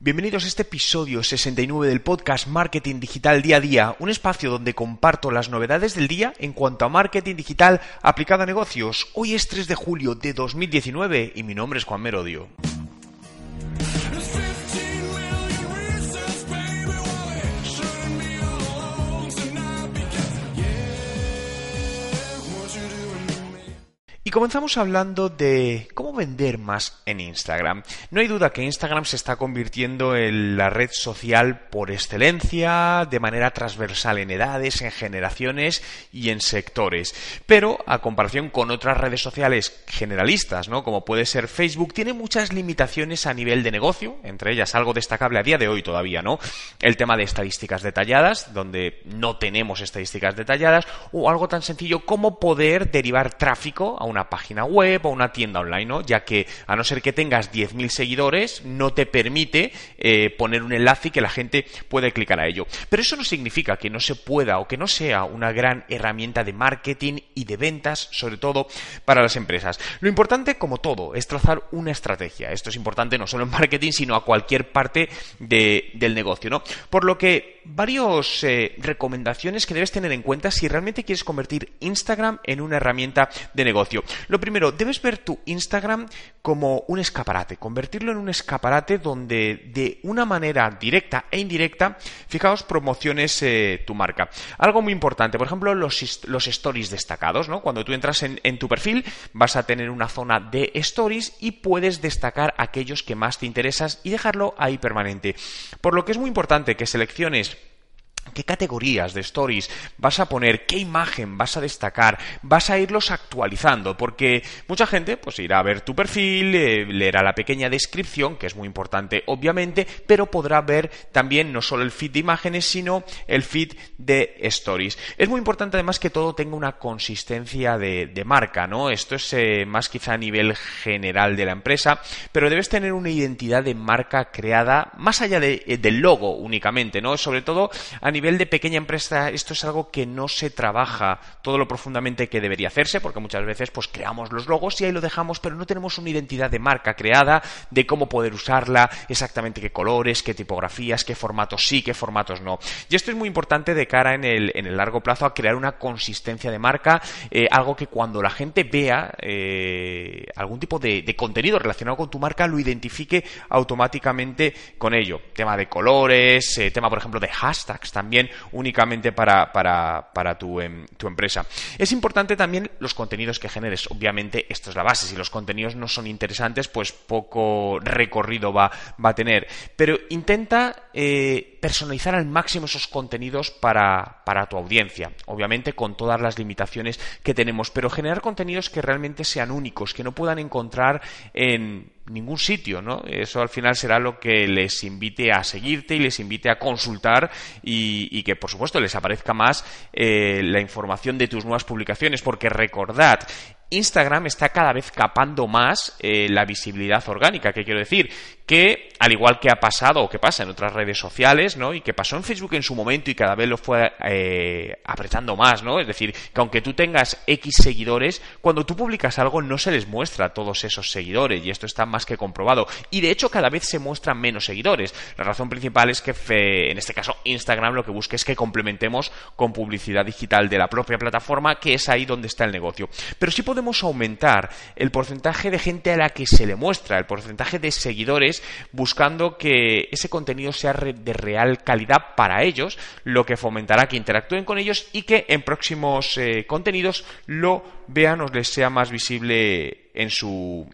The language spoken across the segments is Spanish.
Bienvenidos a este episodio 69 del podcast Marketing Digital Día a Día, un espacio donde comparto las novedades del día en cuanto a marketing digital aplicado a negocios. Hoy es 3 de julio de 2019 y mi nombre es Juan Merodio. Y comenzamos hablando de cómo vender más en Instagram. No hay duda que Instagram se está convirtiendo en la red social por excelencia, de manera transversal en edades, en generaciones y en sectores. Pero a comparación con otras redes sociales generalistas, ¿no? Como puede ser Facebook, tiene muchas limitaciones a nivel de negocio, entre ellas algo destacable a día de hoy todavía, ¿no? El tema de estadísticas detalladas, donde no tenemos estadísticas detalladas, o algo tan sencillo como poder derivar tráfico a una una página web o una tienda online, ¿no? Ya que a no ser que tengas 10.000 seguidores, no te permite eh, poner un enlace y que la gente pueda clicar a ello. Pero eso no significa que no se pueda o que no sea una gran herramienta de marketing y de ventas, sobre todo para las empresas. Lo importante, como todo, es trazar una estrategia. Esto es importante no solo en marketing, sino a cualquier parte del negocio, ¿no? Por lo que varias eh, recomendaciones que debes tener en cuenta si realmente quieres convertir Instagram en una herramienta de negocio. Lo primero, debes ver tu Instagram como un escaparate, convertirlo en un escaparate donde de una manera directa e indirecta, fijaos, promociones eh, tu marca. Algo muy importante, por ejemplo, los, los stories destacados, ¿no? Cuando tú entras en, en tu perfil, vas a tener una zona de stories y puedes destacar aquellos que más te interesas y dejarlo ahí permanente. Por lo que es muy importante que selecciones qué categorías de stories vas a poner, qué imagen vas a destacar, vas a irlos actualizando, porque mucha gente pues irá a ver tu perfil, eh, leerá la pequeña descripción, que es muy importante obviamente, pero podrá ver también no solo el feed de imágenes, sino el feed de stories. Es muy importante además que todo tenga una consistencia de, marca, ¿no? Esto es eh, más quizá a nivel general de la empresa, pero debes tener una identidad de marca creada más allá de, del logo únicamente, ¿no? Sobre todo a nivel de pequeña empresa esto es algo que no se trabaja todo lo profundamente que debería hacerse, porque muchas veces pues creamos los logos y ahí lo dejamos, pero no tenemos una identidad de marca creada, de cómo poder usarla, exactamente qué colores, qué tipografías, qué formatos sí, qué formatos no. Y esto es muy importante de cara en el, en el largo plazo a crear una consistencia de marca, eh, algo que cuando la gente vea eh, algún tipo de, de contenido relacionado con tu marca lo identifique automáticamente con ello. Tema de colores, eh, tema por ejemplo de hashtags también también únicamente para, para, tu, em, tu, empresa. Es importante también los contenidos que generes. Obviamente, esto es la base. Si los contenidos no son interesantes, pues poco recorrido va, va a tener. Pero intenta eh, personalizar al máximo esos contenidos para, para tu audiencia. Obviamente, con todas las limitaciones que tenemos. Pero generar contenidos que realmente sean únicos, que no puedan encontrar en ningún sitio, ¿no? Eso al final será lo que les invite a seguirte y les invite a consultar y, que, por supuesto, les aparezca más eh, la información de tus nuevas publicaciones, porque recordad, Instagram está cada vez capando más eh, la visibilidad orgánica, ¿qué quiero decir? Que, al igual que ha pasado o que pasa en otras redes sociales, ¿no? Y que pasó en Facebook en su momento y cada vez lo fue eh, apretando más, ¿no? Es decir, que aunque tú tengas X seguidores, cuando tú publicas algo no se les muestra a todos esos seguidores y esto está más que comprobado. Y de hecho cada vez se muestran menos seguidores. La razón principal es que, en este caso, Instagram lo que busca es que complementemos con publicidad digital de la propia plataforma, que es ahí donde está el negocio. Pero sí podemos aumentar el porcentaje de gente a la que se le muestra, el porcentaje de seguidores, buscando que ese contenido sea de real calidad para ellos, lo que fomentará que interactúen con ellos y que en próximos eh, contenidos lo vean o les sea más visible en su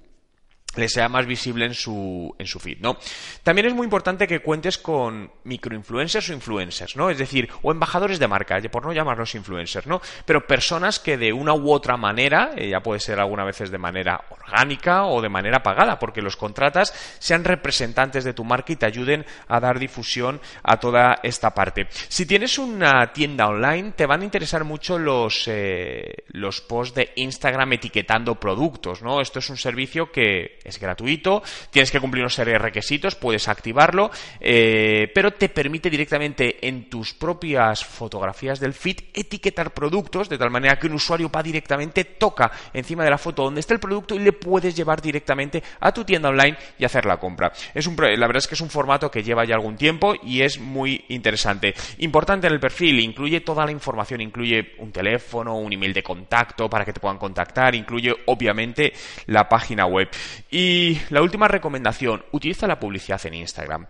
le sea más visible en su, en su feed, ¿no? También es muy importante que cuentes con microinfluencers o influencers, ¿no? Es decir, o embajadores de marca, por no llamarlos influencers, ¿no? Pero personas que de una u otra manera, eh, ya puede ser algunas veces de manera orgánica o de manera pagada, porque los contratas, sean representantes de tu marca y te ayuden a dar difusión a toda esta parte. Si tienes una tienda online, te van a interesar mucho los, eh, los posts de Instagram etiquetando productos, ¿no? Esto es un servicio que es gratuito, tienes que cumplir una serie de requisitos, puedes activarlo, eh, pero te permite directamente en tus propias fotografías del feed etiquetar productos de tal manera que un usuario va directamente, toca encima de la foto donde está el producto y le puedes llevar directamente a tu tienda online y hacer la compra. Es un, la verdad es que es un formato que lleva ya algún tiempo y es muy interesante. Importante en el perfil, incluye toda la información, incluye un teléfono, un email de contacto para que te puedan contactar, incluye obviamente la página web. Y la última recomendación, utiliza la publicidad en Instagram.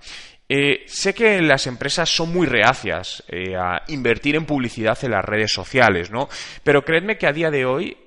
Eh, sé que las empresas son muy reacias eh, a invertir en publicidad en las redes sociales, ¿no? Pero creedme que a día de hoy,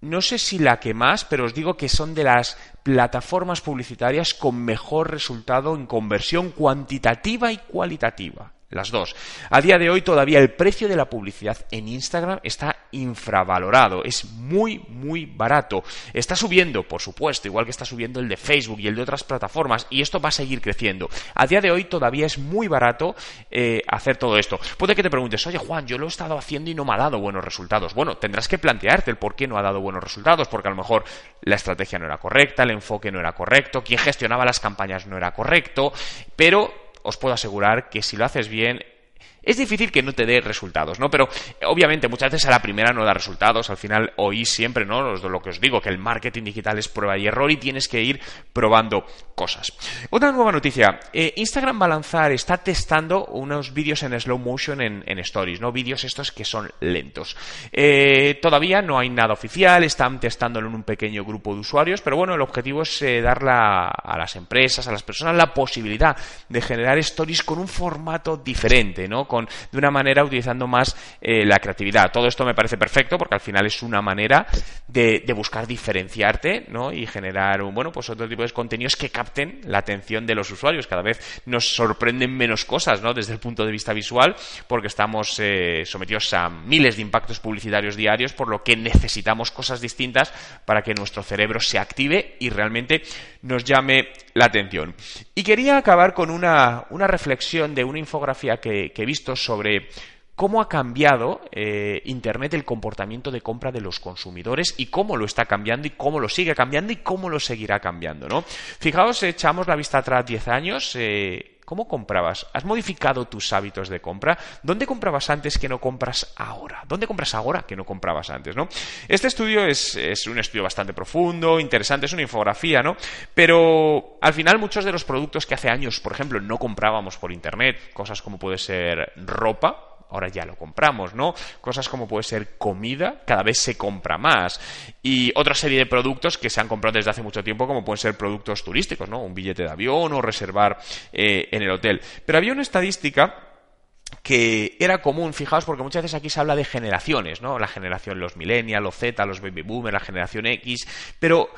no sé si la que más, pero os digo que son de las plataformas publicitarias con mejor resultado en conversión cuantitativa y cualitativa las dos. A día de hoy todavía el precio de la publicidad en Instagram está infravalorado, es muy, muy barato. Está subiendo, por supuesto, igual que está subiendo el de Facebook y el de otras plataformas, y esto va a seguir creciendo. A día de hoy todavía es muy barato eh, hacer todo esto. Puede que te preguntes, oye Juan, yo lo he estado haciendo y no me ha dado buenos resultados. Bueno, tendrás que plantearte el por qué no ha dado buenos resultados, porque a lo mejor la estrategia no era correcta, el enfoque no era correcto, quien gestionaba las campañas no era correcto, pero os puedo asegurar que si lo haces bien es difícil que no te dé resultados, ¿no? Pero obviamente muchas veces a la primera no da resultados, al final oís siempre, ¿no? Lo que os digo, que el marketing digital es prueba y error y tienes que ir probando cosas. Otra nueva noticia, eh, Instagram va a lanzar, está testando unos vídeos en slow motion en, stories, ¿no? Vídeos estos que son lentos. Eh, todavía no hay nada oficial, están testándolo en un pequeño grupo de usuarios, pero bueno, el objetivo es eh, dar a las empresas, a las personas la posibilidad de generar stories con un formato diferente, ¿no? De una manera utilizando más eh, la creatividad. Todo esto me parece perfecto porque al final es una manera de, buscar diferenciarte ¿no? y generar un, bueno, pues otro tipo de contenidos que capten la atención de los usuarios. Cada vez nos sorprenden menos cosas ¿no? desde el punto de vista visual porque estamos eh, sometidos a miles de impactos publicitarios diarios por lo que necesitamos cosas distintas para que nuestro cerebro se active y realmente nos llame la atención. Y quería acabar con una, reflexión de una infografía que, he visto sobre cómo ha cambiado eh, Internet el comportamiento de compra de los consumidores y cómo lo está cambiando y cómo lo sigue cambiando y cómo lo seguirá cambiando. ¿no? Fijaos, echamos la vista atrás 10 años. Eh, ¿Cómo comprabas? ¿Has modificado tus hábitos de compra? ¿Dónde comprabas antes que no compras ahora? ¿Dónde compras ahora que no comprabas antes? ¿no? Este estudio es, un estudio bastante profundo, interesante, es una infografía, ¿no? Pero al final muchos de los productos que hace años, por ejemplo, no comprábamos por Internet, cosas como puede ser ropa, ahora ya lo compramos, ¿no? Cosas como puede ser comida, cada vez se compra más. Y otra serie de productos que se han comprado desde hace mucho tiempo, como pueden ser productos turísticos, ¿no? Un billete de avión o reservar eh, en el hotel. Pero había una estadística que era común, fijaos, porque muchas veces aquí se habla de generaciones, ¿no? La generación, los millennials, los Z, los baby boomers, la generación X, pero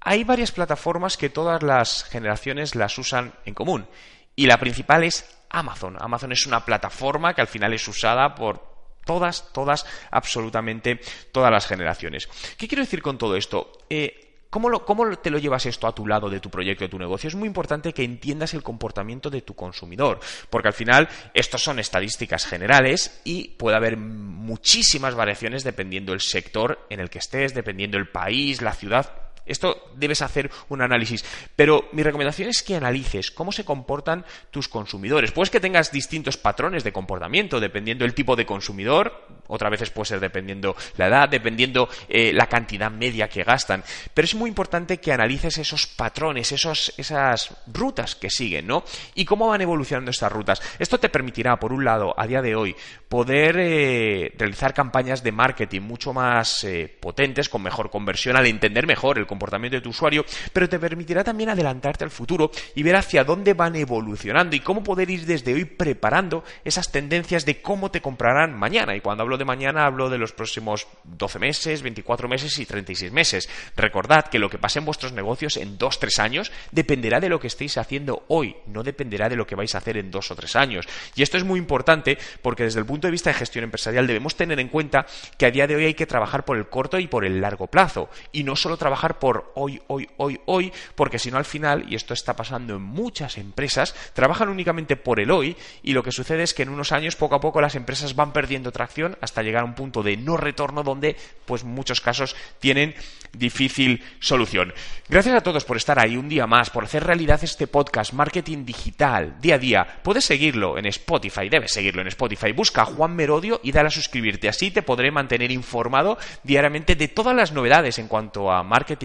hay varias plataformas que todas las generaciones las usan en común. Y la principal es Amazon. Amazon es una plataforma que al final es usada por todas, todas, absolutamente todas las generaciones. ¿Qué quiero decir con todo esto? Eh, ¿Cómo, te lo llevas esto a tu lado de tu proyecto, de tu negocio? Es muy importante que entiendas el comportamiento de tu consumidor, porque al final estos son estadísticas generales y puede haber muchísimas variaciones dependiendo del sector en el que estés, dependiendo del país, la ciudad, esto debes hacer un análisis. Pero mi recomendación es que analices cómo se comportan tus consumidores. Puedes que tengas distintos patrones de comportamiento dependiendo del tipo de consumidor. Otras veces puede ser dependiendo la edad, dependiendo eh, la cantidad media que gastan. Pero es muy importante que analices esos patrones, esos, esas rutas que siguen, ¿no? Y cómo van evolucionando estas rutas. Esto te permitirá, por un lado, a día de hoy, poder eh, realizar campañas de marketing mucho más eh, potentes, con mejor conversión, al entender mejor el comportamiento de tu usuario, pero te permitirá también adelantarte al futuro y ver hacia dónde van evolucionando y cómo poder ir desde hoy preparando esas tendencias de cómo te comprarán mañana. Y cuando hablo de mañana, hablo de los próximos 12 meses, 24 meses y 36 meses. Recordad que lo que pase en vuestros negocios en 2-3 años dependerá de lo que estéis haciendo hoy, no dependerá de lo que vais a hacer en 2 o 3 años. Y esto es muy importante porque desde el punto de vista de gestión empresarial debemos tener en cuenta que a día de hoy hay que trabajar por el corto y por el largo plazo y no solo trabajar por hoy, hoy, hoy, hoy, porque si no al final, y esto está pasando en muchas empresas, trabajan únicamente por el hoy y lo que sucede es que en unos años poco a poco las empresas van perdiendo tracción hasta llegar a un punto de no retorno donde pues muchos casos tienen difícil solución. Gracias a todos por estar ahí un día más, por hacer realidad este podcast Marketing Digital día a día. Puedes seguirlo en Spotify, debes seguirlo en Spotify. Busca a Juan Merodio y dale a suscribirte. Así te podré mantener informado diariamente de todas las novedades en cuanto a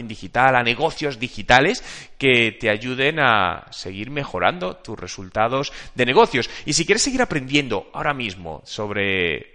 digital, a negocios digitales que te ayuden a seguir mejorando tus resultados de negocios. Y si quieres seguir aprendiendo ahora mismo sobre